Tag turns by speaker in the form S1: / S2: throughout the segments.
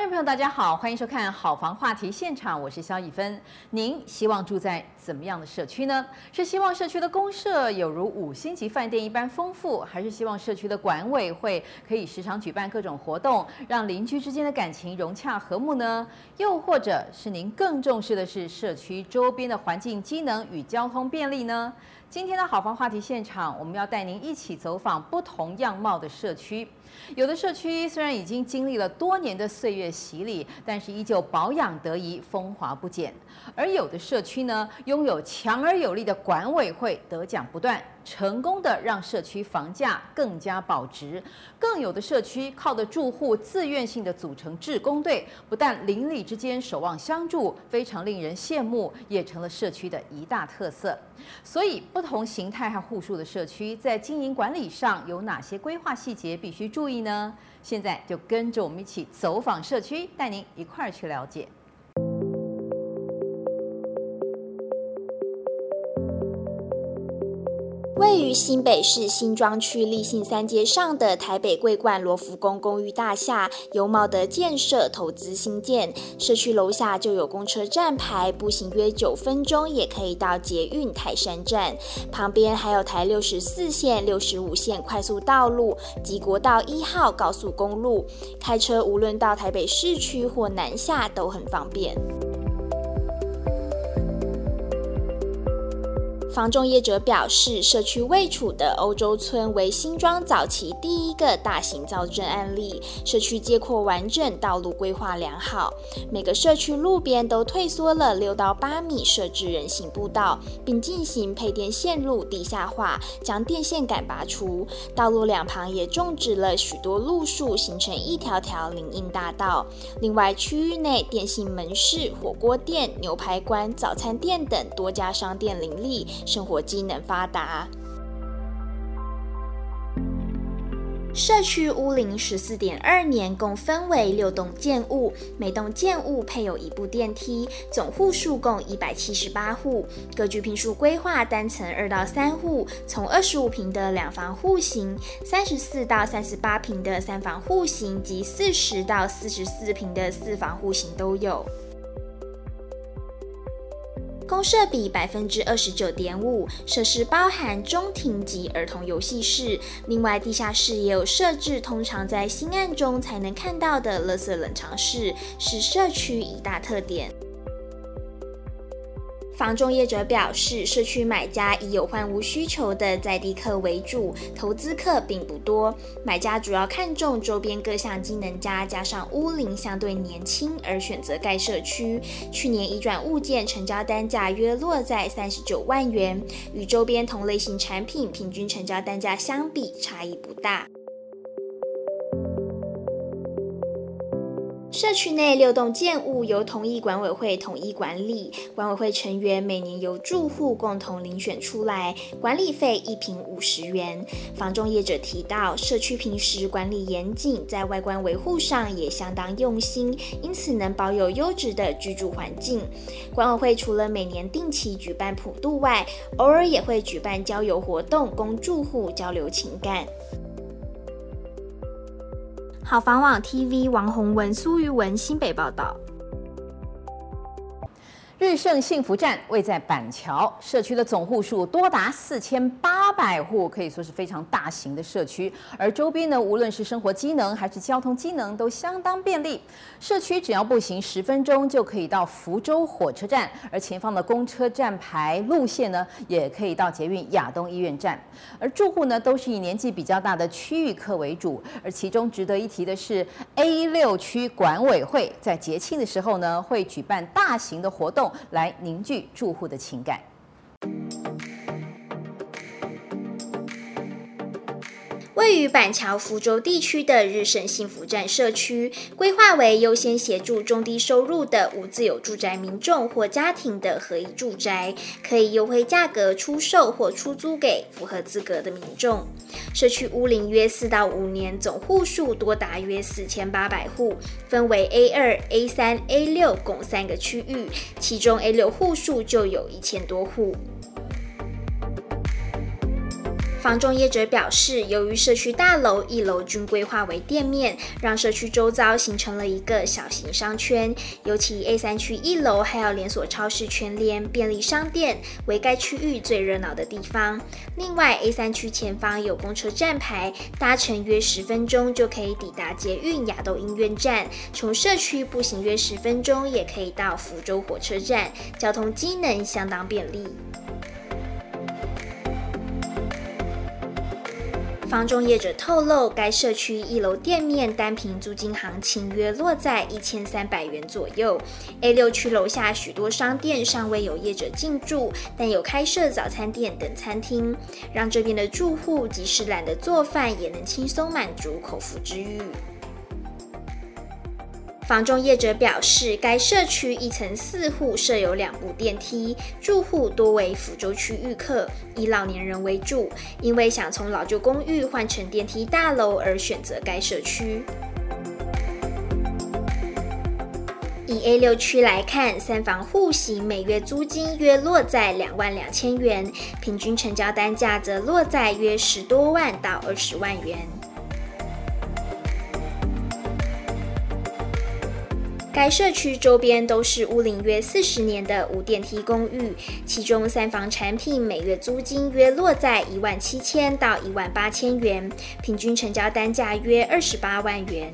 S1: 观众朋友，大家好，欢迎收看《好房话题现场》，我是肖以芬。您希望住在怎么样的社区呢？是希望社区的公社有如五星级饭店一般丰富，还是希望社区的管委会可以时常举办各种活动，让邻居之间的感情融洽和睦呢？又或者是您更重视的是社区周边的环境机能与交通便利呢？今天的好房话题现场，我们要带您一起走访不同样貌的社区。有的社区虽然已经经历了多年的岁月洗礼，但是依旧保养得宜，风华不减；而有的社区呢，拥有强而有力的管委会，得奖不断。成功的让社区房价更加保值，更有的社区靠的住户自愿性的组成志工队，不但邻里之间守望相助，非常令人羡慕，也成了社区的一大特色。所以，不同形态和户数的社区在经营管理上有哪些规划细节必须注意呢？现在就跟着我们一起走访社区，带您一块儿去了解。
S2: 新北市新庄区立信三街上的台北桂冠罗浮宫公寓大厦，由茂德建设投资兴建。社区楼下就有公车站牌，步行约九分钟也可以到捷运泰山站。旁边还有台六十四线、六十五线快速道路及国道一号高速公路，开车无论到台北市区或南下都很方便。房仲业者表示，社区位处的欧洲村为新庄早期第一个大型造镇案例。社区街廓完整，道路规划良好，每个社区路边都退缩了六到八米，设置人行步道，并进行配电线路地下化，将电线杆拔出。道路两旁也种植了许多路树，形成一条条林荫大道。另外，区域内电信门市、火锅店、牛排馆、早餐店等多家商店林立。生活机能发达，社区屋龄十四点二年，共分为六栋建物，每栋建物配有一部电梯，总户数共一百七十八户。格局平数规划单层二到三户，从二十五平的两房户型，三十四到三十八平的三房户型及四十到四十四平的四房户型都有。公设比百分之二十九点五，设施包含中庭及儿童游戏室，另外地下室也有设置通常在新案中才能看到的垃圾冷藏室，是社区一大特点。房仲业者表示，社区买家以有换屋需求的在地客为主，投资客并不多。买家主要看重周边各项机能佳，加上屋龄相对年轻而选择该社区。去年移转物件成交单价约落在三十九万元，与周边同类型产品平均成交单价相比差异不大。社区内六栋建物由同一管委会统一管理，管委会成员每年由住户共同遴选出来，管理费一平五十元。房仲业者提到，社区平时管理严谨，在外观维护上也相当用心，因此能保有优质的居住环境。管委会除了每年定期举办普渡外，偶尔也会举办郊游活动，供住户交流情感。好房网 TV 王宏文、苏玉文新北报道。
S1: 日盛幸福站位在板桥社区的总户数多达四千八百户，可以说是非常大型的社区。而周边呢，无论是生活机能还是交通机能，都相当便利。社区只要步行十分钟就可以到福州火车站，而前方的公车站牌路线呢，也可以到捷运亚东医院站。而住户呢，都是以年纪比较大的区域客为主。而其中值得一提的是，A 六区管委会在节庆的时候呢，会举办大型的活动来凝聚住户的情感。
S2: 位于板桥福州地区的日盛幸福站社区，规划为优先协助中低收入的无自有住宅民众或家庭的合一住宅，可以优惠价格出售或出租给符合资格的民众。社区屋龄约四到五年，总户数多达约四千八百户，分为 A 二、A 三、A 六共三个区域，其中 A 六户数就有一千多户。房仲业者表示，由于社区大楼一楼均规划为店面，让社区周遭形成了一个小型商圈。尤其 A 三区一楼还有连锁超市全联、便利商店，为该区域最热闹的地方。另外，A 三区前方有公车站牌，搭乘约十分钟就可以抵达捷运亚东医院站。从社区步行约十分钟也可以到福州火车站，交通机能相当便利。房中业者透露，该社区一楼店面单平租金行情约落在一千三百元左右。A 六区楼下许多商店尚未有业者进驻，但有开设早餐店等餐厅，让这边的住户即使懒得做饭，也能轻松满足口腹之欲。房仲业者表示，该社区一层四户设有两部电梯，住户多为福州区域客，以老年人为主，因为想从老旧公寓换成电梯大楼而选择该社区。以 A 六区来看，三房户型每月租金约落在两万两千元，平均成交单价则落在约十多万到二十万元。该社区周边都是屋龄约四十年的无电梯公寓，其中三房产品每月租金约落在一万七千到一万八千元，平均成交单价约二十八万元。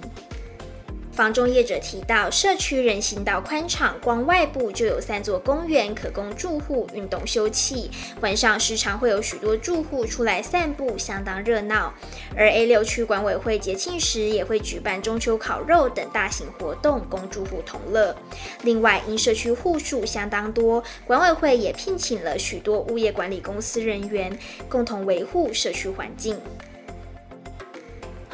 S2: 房中业者提到，社区人行道宽敞，光外部就有三座公园可供住户运动休憩。晚上时常会有许多住户出来散步，相当热闹。而 A 六区管委会节庆时也会举办中秋烤肉等大型活动，供住户同乐。另外，因社区户数相当多，管委会也聘请了许多物业管理公司人员，共同维护社区环境。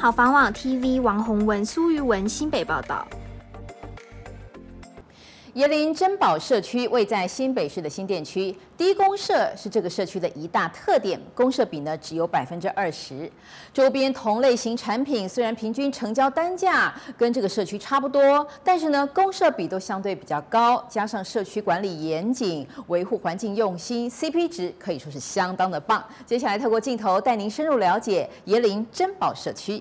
S2: 好房网 TV 王洪文、苏玉文新北报道。
S1: 椰林珍宝社区位在新北市的新店区，低公设是这个社区的一大特点，公设比呢只有百分之二十。周边同类型产品虽然平均成交单价跟这个社区差不多，但是呢公设比都相对比较高，加上社区管理严谨，维护环境用心，CP 值可以说是相当的棒。接下来透过镜头带您深入了解椰林珍宝社区。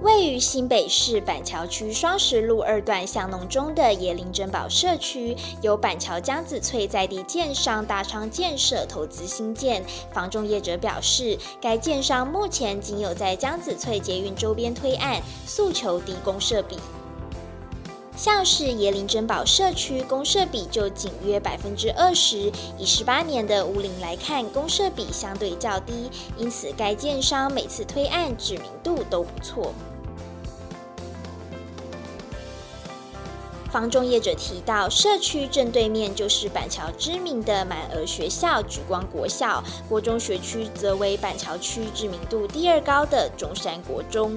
S2: 位于新北市板桥区双十路二段巷弄中的椰林珍宝社区，由板桥江子翠在地建商大昌建设投资兴建。房仲业者表示，该建商目前仅有在江子翠捷运周边推案，诉求低公设比。像是椰林珍宝社区，公设比就仅约百分之二十，以十八年的屋龄来看，公设比相对较低，因此该建商每次推案知名度都不错。房仲业者提到，社区正对面就是板桥知名的满额学校莒光国校，国中学区则为板桥区知名度第二高的中山国中。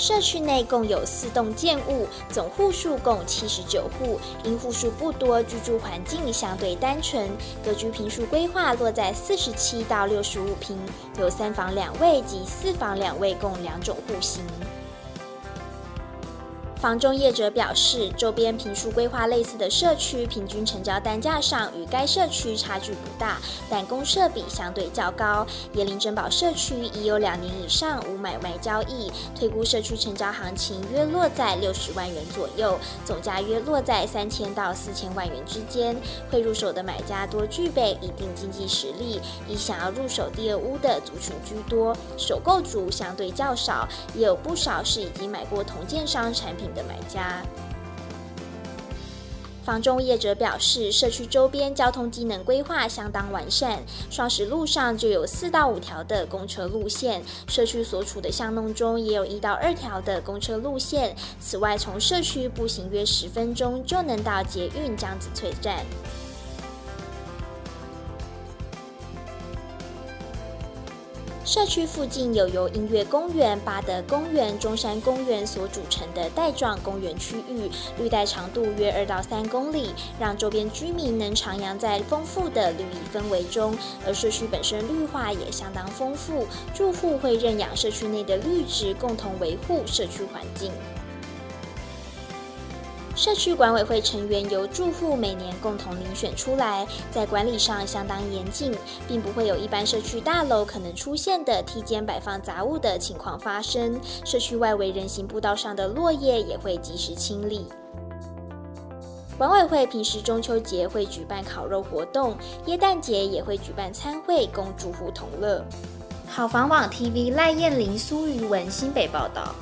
S2: 社区内共有四栋建物，总户数共七十九户，因户数不多，居住环境相对单纯，格局平数规划落在四十七到六十五坪，有三房两卫及四房两卫共两种户型。房中业者表示，周边坪数规划类似的社区，平均成交单价上与该社区差距不大，但公社比相对较高。椰林珍宝社区已有两年以上无买卖交易，推估社区成交行情约落在六十万元左右，总价约落在三千到四千万元之间。会入手的买家多具备一定经济实力，以想要入手第二屋的族群居多，首购族相对较少，也有不少是已经买过同建商产品的买家。房中业者表示，社区周边交通机能规划相当完善，双十路上就有四到五条的公车路线，社区所处的巷弄中也有一到二条的公车路线。此外，从社区步行约十分钟就能到捷运江子翠站。社区附近有由音乐公园、巴德公园、中山公园所组成的带状公园区域，绿带长度约二到三公里，让周边居民能徜徉在丰富的绿意氛围中。而社区本身绿化也相当丰富，住户会认养社区内的绿植，共同维护社区环境。社区管委会成员由住户每年共同遴选出来，在管理上相当严谨，并不会有一般社区大楼可能出现的梯间摆放杂物的情况发生。社区外围人行步道上的落叶也会及时清理。管委会平时中秋节会举办烤肉活动，耶诞节也会举办餐会，供住户同乐。好房网 TV 赖燕玲、苏瑜文新北报道。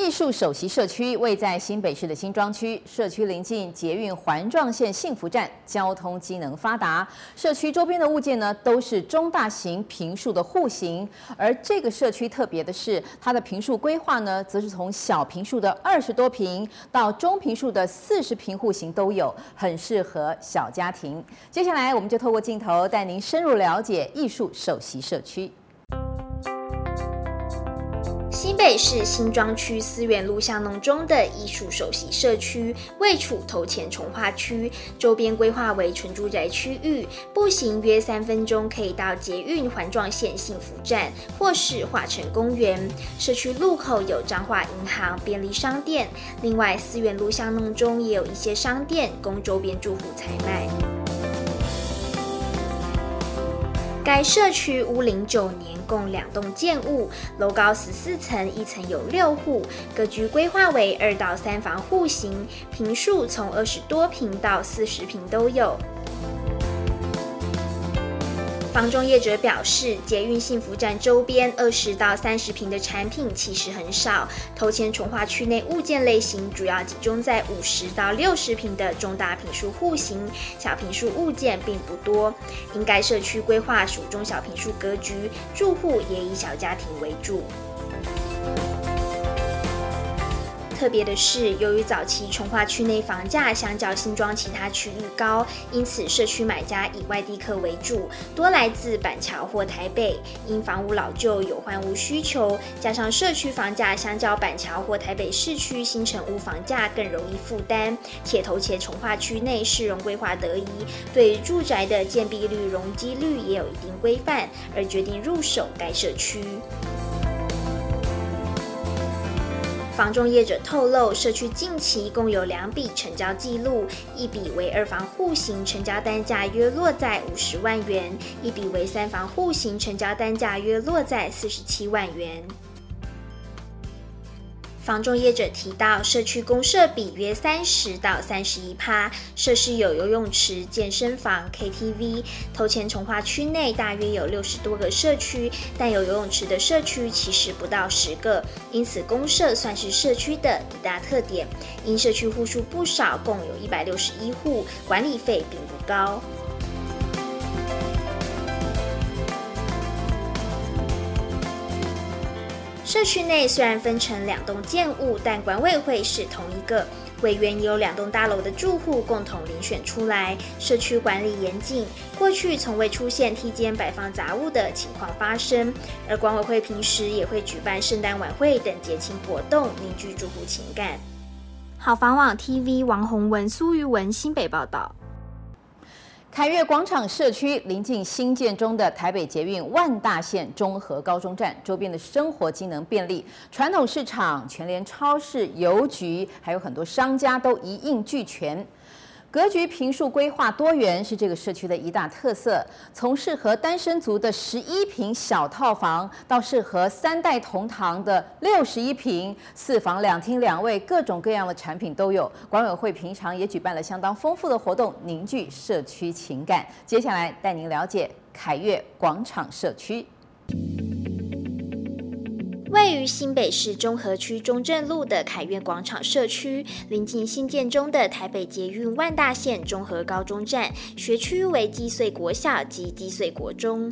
S1: 艺术首席社区位在新北市的新庄区，社区临近捷运环状线幸福站，交通机能发达。社区周边的物件呢，都是中大型平数的户型。而这个社区特别的是，它的平数规划呢，则是从小平数的二十多平到中平数的四十平户型都有，很适合小家庭。接下来，我们就透过镜头带您深入了解艺术首席社区。
S2: 新北市新庄区思源路巷弄中的艺术首席社区，位处头前重划区，周边规划为纯住宅区域，步行约三分钟可以到捷运环状线幸福站，或是化成公园。社区路口有彰化银行、便利商店，另外思源路巷弄中也有一些商店供周边住户采买。该社区屋龄九年，共两栋建物，楼高十四层，一层有六户，格局规划为二到三房户型，平数从二十多平到四十平都有。房中业者表示，捷运幸福站周边二十到三十平的产品其实很少，头前重化区内物件类型主要集中在五十到六十平的中大平数户型，小平数物件并不多。应该社区规划属中小平数格局，住户也以小家庭为主。特别的是，由于早期重化区内房价相较新庄其他区域高，因此社区买家以外地客为主，多来自板桥或台北。因房屋老旧有换屋需求，加上社区房价相较板桥或台北市区新城屋房价更容易负担，且头前重化区内市容规划得宜，对住宅的建蔽率、容积率也有一定规范，而决定入手该社区。房仲业者透露，社区近期共有两笔成交记录，一笔为二房户型，成交单价约落在五十万元；一笔为三房户型，成交单价约落在四十七万元。房仲业者提到，社区公社比约三十到三十一趴，设施有游泳池、健身房、KTV。头前从化区内大约有六十多个社区，但有游泳池的社区其实不到十个，因此公社算是社区的一大特点。因社区户数不少，共有一百六十一户，管理费并不高。社区内虽然分成两栋建物，但管委会是同一个。委员由两栋大楼的住户共同遴选出来，社区管理严谨，过去从未出现梯间摆放杂物的情况发生。而管委会平时也会举办圣诞晚会等节庆活动，凝聚住户情感。好房网 TV 王宏文、苏瑜文新北报道。
S1: 凯悦广场社区临近新建中的台北捷运万大线中和高中站，周边的生活机能便利，传统市场、全联超市、邮局，还有很多商家都一应俱全。格局平数规划多元是这个社区的一大特色，从适合单身族的十一平小套房，到适合三代同堂的六十一平四房两厅两卫，各种各样的产品都有。管委会平常也举办了相当丰富的活动，凝聚社区情感。接下来带您了解凯悦广场社区。
S2: 位于新北市中和区中正路的凯悦广场社区，临近新建中的台北捷运万大线中和高中站，学区为积穗国小及积穗国中。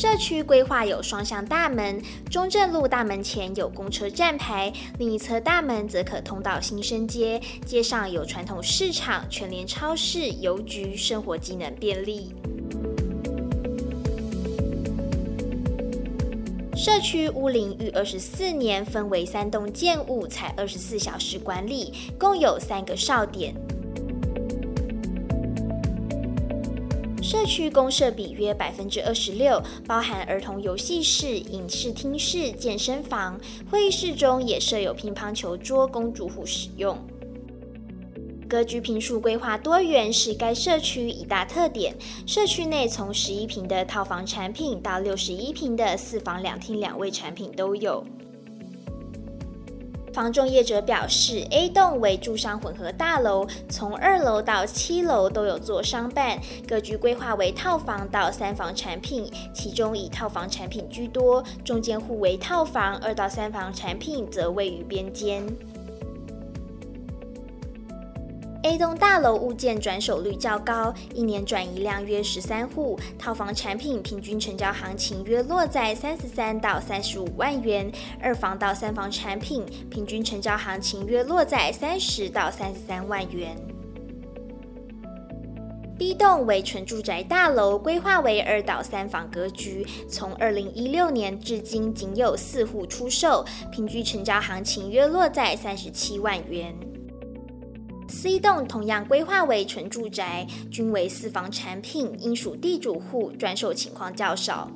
S2: 社区规划有双向大门，中正路大门前有公车站牌，另一侧大门则可通到新生街。街上有传统市场、全联超市、邮局，生活机能便利。社区屋龄逾二十四年，分为三栋建物，采二十四小时管理，共有三个哨点。社区公设比约百分之二十六，包含儿童游戏室、影视厅室、健身房，会议室中也设有乒乓球桌供住户使用。格局平数规划多元是该社区一大特点。社区内从十一平的套房产品到六十一平的四房两厅两卫产品都有。房仲业者表示，A 栋为住商混合大楼，从二楼到七楼都有做商办，格局规划为套房到三房产品，其中以套房产品居多，中间户为套房，二到三房产品则位于边间。A 栋大楼物件转手率较高，一年转移量约十三户，套房产品平均成交行情约落在三十三到三十五万元，二房到三房产品平均成交行情约落在三十到三十三万元。B 栋为纯住宅大楼，规划为二到三房格局，从二零一六年至今仅有四户出售，平均成交行情约落在三十七万元。C 栋同样规划为纯住宅，均为四房产品，应属地主户，转手情况较少。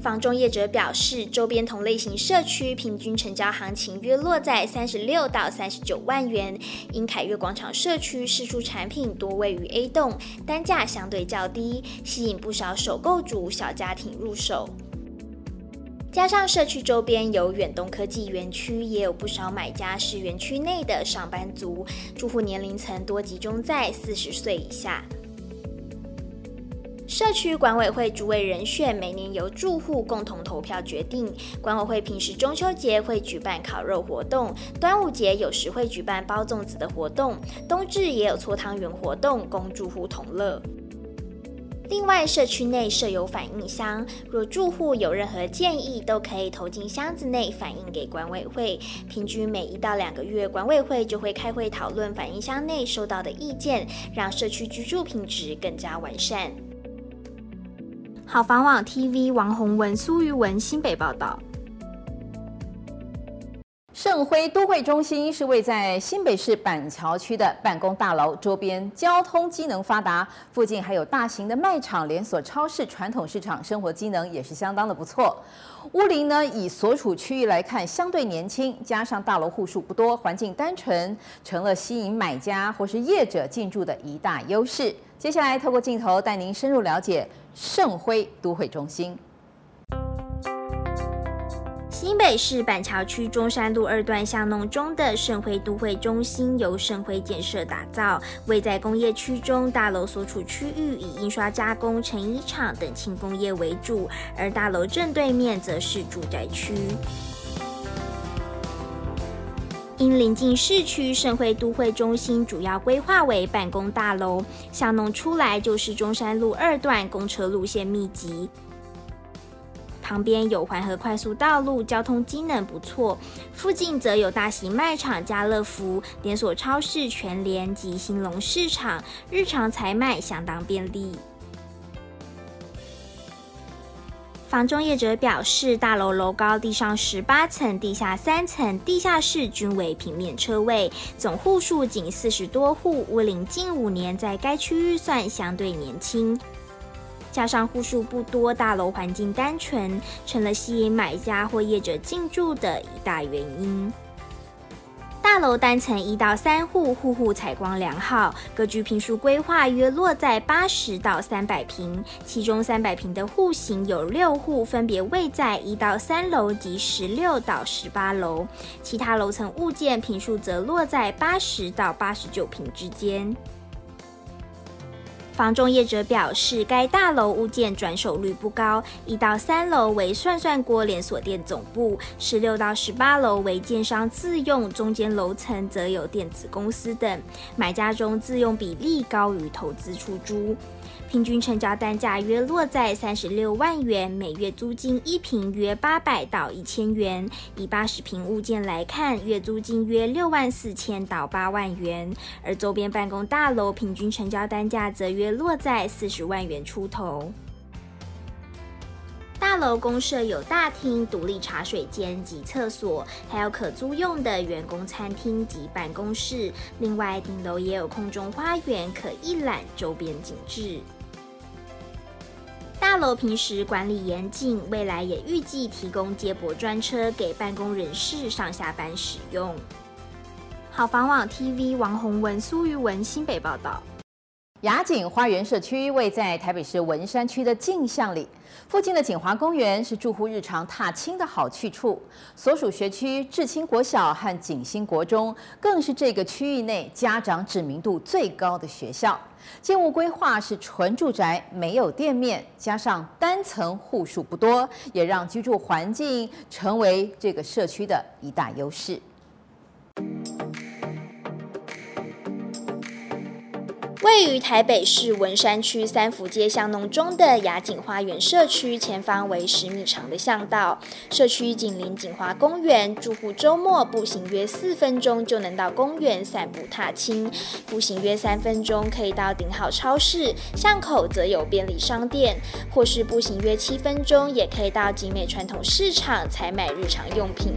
S2: 房中业者表示，周边同类型社区平均成交行情约落在三十六到三十九万元。因凯悦广场社区释出产品多位于 A 栋，单价相对较低，吸引不少首购族小家庭入手。加上社区周边有远东科技园区，也有不少买家是园区内的上班族，住户年龄层多集中在四十岁以下。社区管委会主委人选每年由住户共同投票决定。管委会平时中秋节会举办烤肉活动，端午节有时会举办包粽子的活动，冬至也有搓汤圆活动，供住户同乐。另外，社区内设有反应箱，若住户有任何建议，都可以投进箱子内反映给管委会。平均每一到两个月，管委会就会开会讨论反应箱内收到的意见，让社区居住品质更加完善。好房网 TV 王洪文、苏玉文新北报道。
S1: 盛辉都会中心是位在新北市板桥区的办公大楼，周边交通机能发达，附近还有大型的卖场、连锁超市、传统市场，生活机能也是相当的不错。屋龄呢，以所处区域来看，相对年轻，加上大楼户数不多，环境单纯，成了吸引买家或是业者进驻的一大优势。接下来透过镜头带您深入了解盛辉都会中心。
S2: 新北市板桥区中山路二段巷弄中的盛辉都会中心由盛辉建设打造，位在工业区中，大楼所处区域以印刷加工、成衣厂等轻工业为主，而大楼正对面则是住宅区。因临近市区，盛辉都会中心主要规划为办公大楼，巷弄出来就是中山路二段，公车路线密集。旁边有环河快速道路，交通机能不错。附近则有大型卖场家乐福、连锁超市全联及兴隆市场，日常采买相当便利。房中业者表示，大楼楼高地上十八层，地下三层，地下室均为平面车位，总户数仅四十多户，屋龄近五年，在该区域算相对年轻。加上户数不多，大楼环境单纯，成了吸引买家或业者进驻的一大原因。大楼单层一到三户，户户采光良好，格局坪数规划约落在八十到三百平，其中三百平的户型有六户，分别位在一到三楼及十六到十八楼，其他楼层物件坪数则落在八十到八十九平之间。房仲业者表示，该大楼物件转手率不高，一到三楼为涮涮锅连锁店总部，十六到十八楼为建商自用，中间楼层则有电子公司等，买家中自用比例高于投资出租。平均成交单价约落在三十六万元，每月租金一平约八百到一千元。以八十平物件来看，月租金约六万四千到八万元。而周边办公大楼平均成交单价则约落在四十万元出头。大楼公设有大厅、独立茶水间及厕所，还有可租用的员工餐厅及办公室。另外，顶楼也有空中花园可一览周边景致。大楼平时管理严谨，未来也预计提供接驳专车给办公人士上下班使用。好房网 TV 王宏文、苏玉文新北报道。
S1: 雅景花园社区位在台北市文山区的镜像里，附近的景华公园是住户日常踏青的好去处。所属学区智青国小和景兴国中，更是这个区域内家长知名度最高的学校。建物规划是纯住宅，没有店面，加上单层户数不多，也让居住环境成为这个社区的一大优势。
S2: 位于台北市文山区三福街巷弄中的雅景花园社区，前方为十米长的巷道。社区紧邻景华公园，住户周末步行约四分钟就能到公园散步踏青，步行约三分钟可以到顶好超市，巷口则有便利商店，或是步行约七分钟也可以到景美传统市场采买日常用品。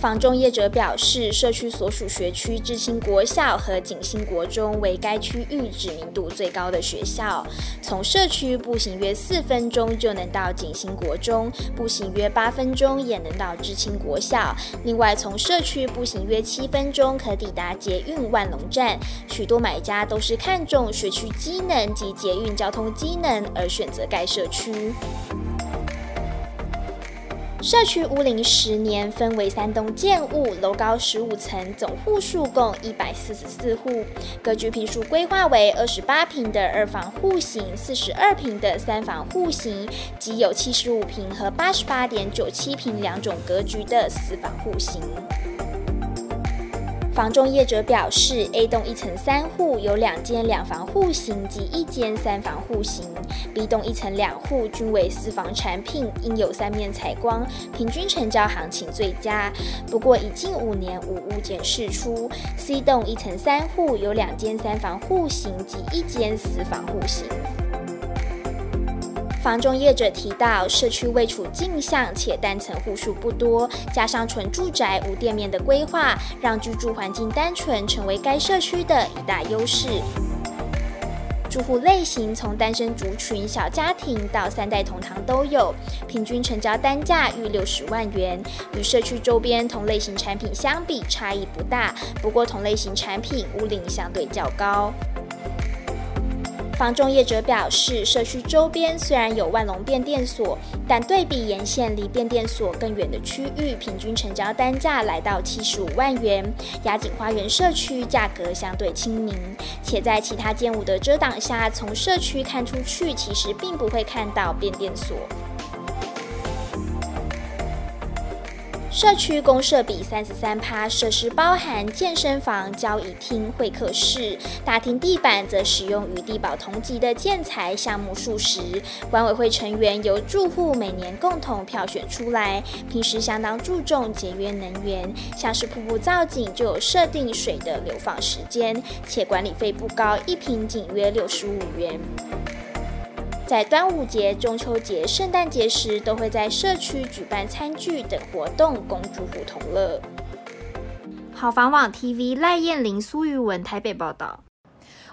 S2: 房中业者表示，社区所属学区知青国校和景兴国中为该区域知名度最高的学校。从社区步行约四分钟就能到景兴国中，步行约八分钟也能到知青国校。另外，从社区步行约七分钟可抵达捷运万隆站。许多买家都是看中学区机能及捷运交通机能而选择该社区。社区屋龄十年，分为三栋建物，楼高十五层，总户数共一百四十四户，格局平数规划为二十八平的二房户型，四十二平的三房户型，即有七十五平和八十八点九七平两种格局的四房户型。房中业者表示，A 栋一层三户有两间两房户型及一间三房户型；B 栋一层两户均为四房产品，应有三面采光，平均成交行情最佳。不过，已近五年无物件释出。C 栋一层三户有两间三房户型及一间四房户型。房中业者提到，社区位处镜像，且单层户数不多，加上纯住宅无店面的规划，让居住环境单纯成为该社区的一大优势。住户类型从单身族群、小家庭到三代同堂都有，平均成交单价逾六十万元，与社区周边同类型产品相比差异不大，不过同类型产品屋龄相对较高。房仲业者表示，社区周边虽然有万隆变电所，但对比沿线离变电所更远的区域，平均成交单价来到七十五万元。雅景花园社区价格相对亲民，且在其他建物的遮挡下，从社区看出去，其实并不会看到变电所。社区公设比三十三趴，设施包含健身房、交易厅、会客室，大厅地板则使用与地保同级的建材项目数十。管委会成员由住户每年共同票选出来，平时相当注重节约能源，像是瀑布造景就有设定水的流放时间，且管理费不高，一坪仅约六十五元。在端午节、中秋节、圣诞节时，都会在社区举办餐具等活动，供住户同乐。好房网 TV 赖燕玲、苏玉文台北报道。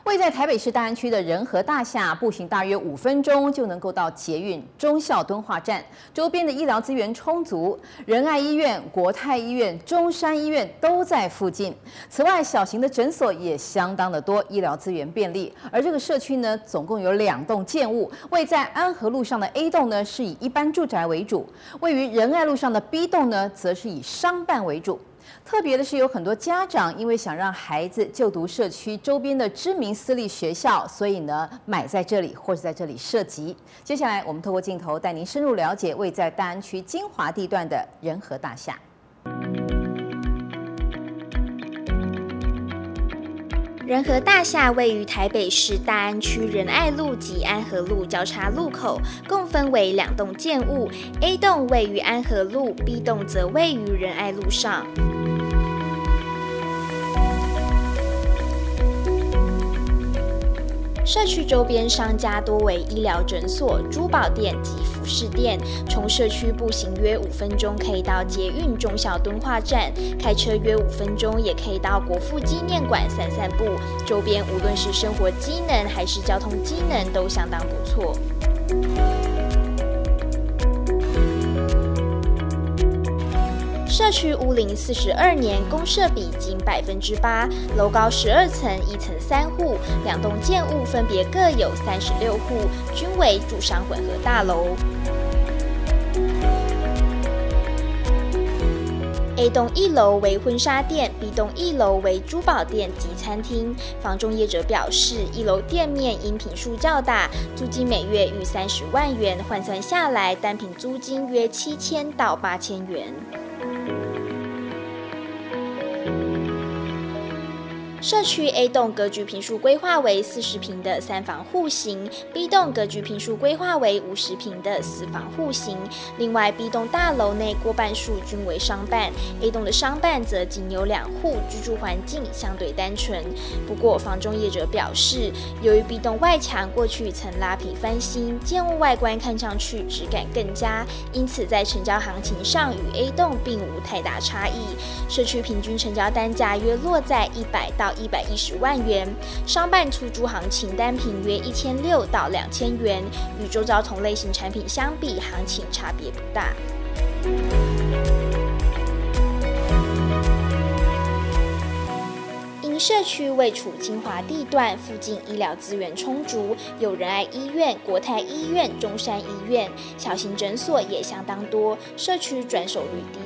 S1: 位在台北市大安区的仁和大厦，步行大约五分钟就能够到捷运忠孝敦化站，周边的医疗资源充足，仁爱医院、国泰医院、中山医院都在附近。此外，小型的诊所也相当的多，医疗资源便利。而这个社区呢，总共有两栋建物，位在安和路上的 A 栋呢是以一般住宅为主，位于仁爱路上的 B 栋呢则是以商办为主。特别的是，有很多家长因为想让孩子就读社区周边的知名私立学校，所以呢买在这里或者在这里涉及。接下来，我们透过镜头带您深入了解位在大安区金华地段的仁和大厦。
S2: 仁和大厦位于台北市大安区仁爱路及安和路交叉路口，共分为两栋建物，A 栋位于安和路，B 栋则位于仁爱路上。社区周边商家多为医疗诊所、珠宝店及服饰店。从社区步行约五分钟可以到捷运中小敦化站，开车约五分钟也可以到国父纪念馆散散步。周边无论是生活机能还是交通机能都相当不错。社区屋龄四十二年，公设比仅百分之八，楼高十二层，一层三户，两栋建物分别各有三十六户，均为住商混合大楼。A 栋一楼为婚纱店，B 栋一楼为珠宝店及餐厅。房中业者表示，一楼店面因坪数较大，租金每月逾三十万元，换算下来单品租金约七千到八千元。社区 A 栋格局平数规划为四十平的三房户型，B 栋格局平数规划为五十平的四房户型。另外，B 栋大楼内过半数均为商办，A 栋的商办则仅有两户，居住环境相对单纯。不过，房中业者表示，由于 B 栋外墙过去曾拉皮翻新，建物外观看上去质感更佳，因此在成交行情上与 A 栋并无太大差异。社区平均成交单价约落在一百到一百一十万元，商办出租行情单品约一千六到两千元，与周遭同类型产品相比，行情差别不大。因社区位处精华地段，附近医疗资源充足，有仁爱医院、国泰医院、中山医院，小型诊所也相当多，社区转手率低。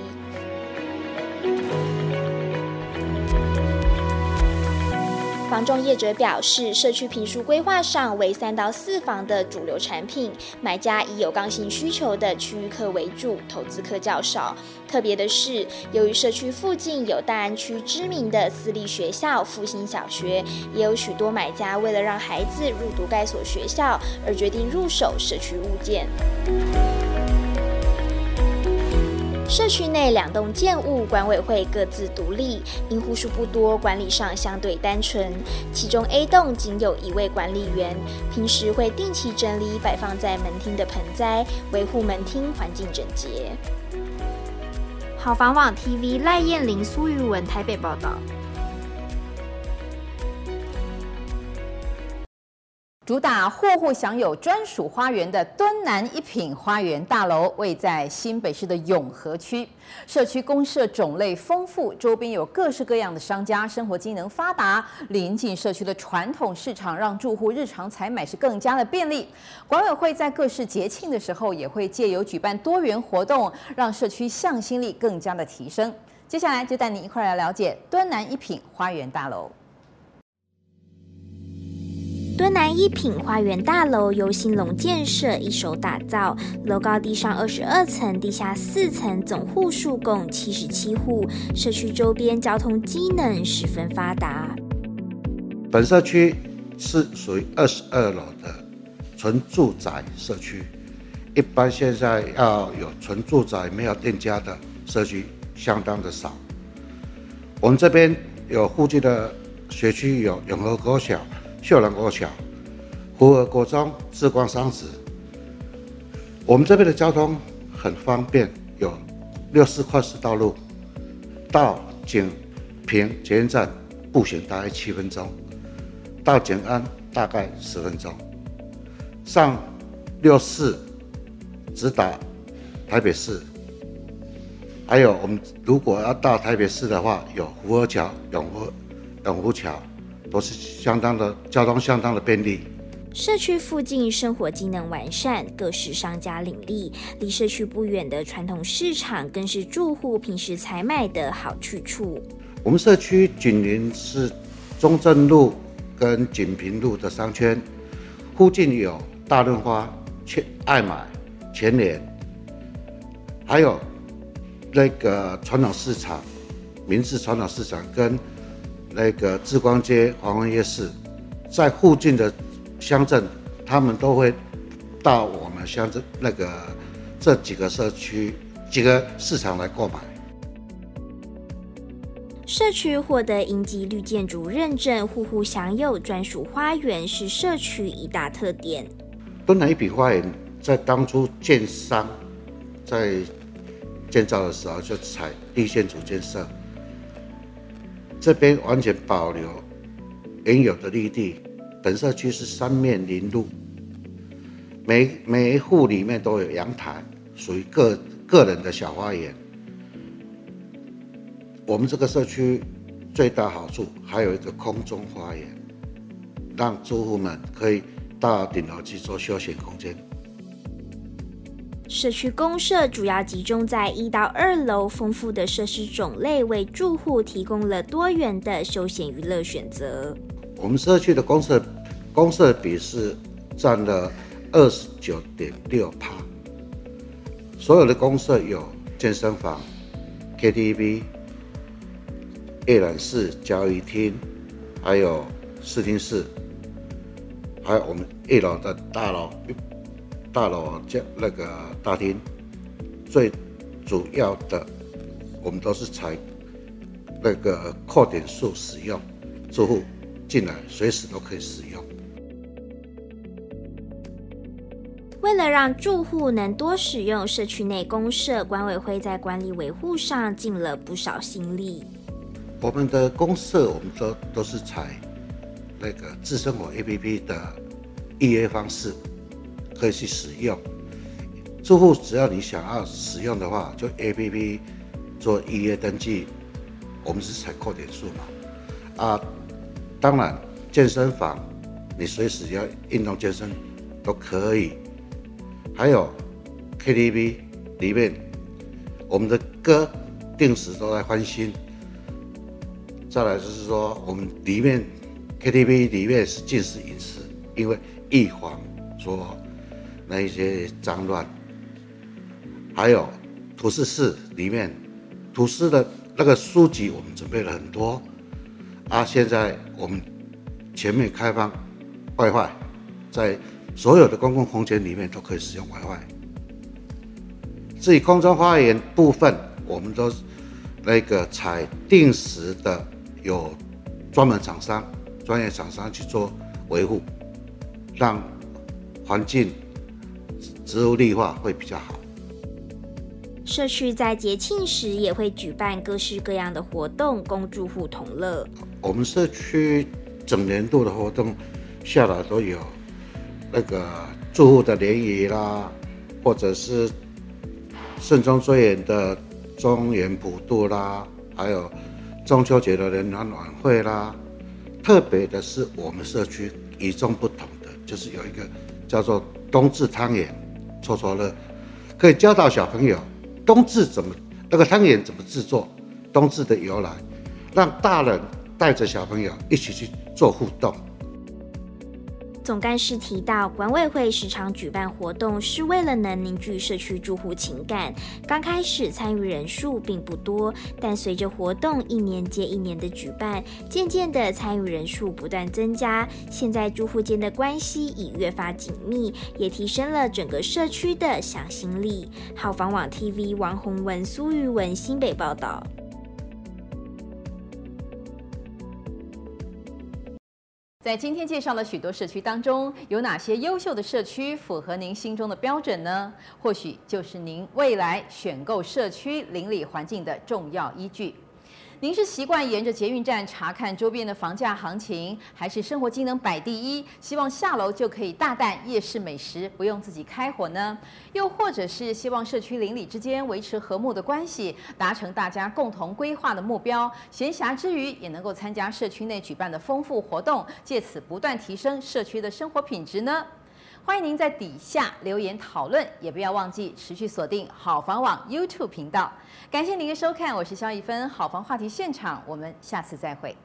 S2: 房仲业者表示，社区坪数规划上为三到四房的主流产品，买家以有刚性需求的区域客为主，投资客较少。特别的是，由于社区附近有大安区知名的私立学校复兴小学，也有许多买家为了让孩子入读该所学校，而决定入手社区物件。社区内两栋建物管委会各自独立，因户数不多，管理上相对单纯。其中 A 栋仅有一位管理员，平时会定期整理摆放在门厅的盆栽，维护门厅环境整洁。好房网 TV 赖燕玲、苏玉文台北报道。
S1: 主打户户享有专属花园的敦南一品花园大楼，位在新北市的永和区。社区公社种类丰富，周边有各式各样的商家，生活机能发达。临近社区的传统市场，让住户日常采买是更加的便利。管委会在各式节庆的时候，也会借由举办多元活动，让社区向心力更加的提升。接下来就带您一块来了解敦南一品花园大楼。
S2: 敦南一品花园大楼由兴隆建设一手打造，楼高地上二十二层，地下四层，总户数共七十七户。社区周边交通机能十分发达。
S3: 本社区是属于二十二楼的纯住宅社区，一般现在要有纯住宅没有店家的社区相当的少。我们这边有附近的学区有永和国小。秀兰国小、福和国中、志光商职，我们这边的交通很方便，有六四快速道路到景平捷运站步行大概七分钟，到景安大概十分钟，上六四直达台北市，还有我们如果要到台北市的话，有福和桥、永和永福桥。都是相当的交通，相当的便利。
S2: 社区附近生活机能完善，各式商家林立，离社区不远的传统市场更是住户平时采买的好去处。
S3: 我们社区紧邻是中正路跟锦屏路的商圈，附近有大润发、全爱买、全联，还有那个传统市场，明治传统市场跟。那个志光街、黄昏夜市，在附近的乡镇，他们都会到我们乡镇那个这几个社区、几个市场来购买。
S2: 社区获得银级绿建筑认证，户户享有专属花园，是社区一大特点。
S3: 敦南一笔花园在当初建商在建造的时候就采绿建筑建设，这边完全保留原有的绿地。本社区是三面临路，每每一户里面都有阳台，属于个个人的小花园。我们这个社区最大好处还有一个空中花园，让住户们可以到顶楼去做休闲空间。
S2: 社区公设主要集中在一到二楼，丰富的设施种类为住户提供了多元的休闲娱乐选择。
S3: 我们社区的公设公设比是占了二十九点六趴，所有的公设有健身房、KTV。阅览室、交易厅，还有视听室，还有我们一楼的大楼，大楼叫那个大厅。最主要的，我们都是采那个扣点数使用，住户进来随时都可以使用。
S2: 为了让住户能多使用社区内公社，管委会在管理维护上尽了不少心力。
S3: 我们的公社，我们都都是采那个智生活 APP 的预约方式，可以去使用。住户只要你想要使用的话，就 APP 做预约登记。我们是采扣点数嘛，啊，当然健身房你随时要运动健身都可以。还有 KTV 里面，我们的歌定时都在翻新。再来就是说，我们里面 KTV 里面是禁止饮食，因为预防说那一些脏乱。还有图书室里面，图书的那个书籍我们准备了很多。啊，现在我们全面开放 WiFi，在所有的公共空间里面都可以使用 WiFi。至于空中花园部分，我们都那个采定时的。有专门厂商、专业厂商去做维护，让环境植物绿化会比较好。
S2: 社区在节庆时也会举办各式各样的活动，供住户同乐。
S3: 我们社区整年度的活动下来都有那个住户的联谊啦，或者是慎终追远的中元普渡啦，还有。中秋节的联欢晚会啦，特别的是我们社区与众不同的，就是有一个叫做冬至汤圆，搓搓乐，可以教到小朋友冬至怎么那个汤圆怎么制作，冬至的由来，让大人带着小朋友一起去做互动。
S2: 总干事提到，管委会时常举办活动，是为了能凝聚社区住户情感。刚开始参与人数并不多，但随着活动一年接一年的举办，渐渐的参与人数不断增加。现在住户间的关系已越发紧密，也提升了整个社区的向心力。好房网 TV 王宏文、苏玉文新北报道。
S1: 在今天介绍了许多社区当中，有哪些优秀的社区符合您心中的标准呢？或许就是您未来选购社区邻里环境的重要依据。您是习惯沿着捷运站查看周边的房价行情，还是生活机能摆第一，希望下楼就可以大啖夜市美食，不用自己开火呢？又或者是希望社区邻里之间维持和睦的关系，达成大家共同规划的目标，闲暇之余也能够参加社区内举办的丰富活动，借此不断提升社区的生活品质呢？欢迎您在底下留言讨论，也不要忘记持续锁定好房网 YouTube 频道。感谢您的收看，我是肖一芬，好房话题现场，我们下次再会。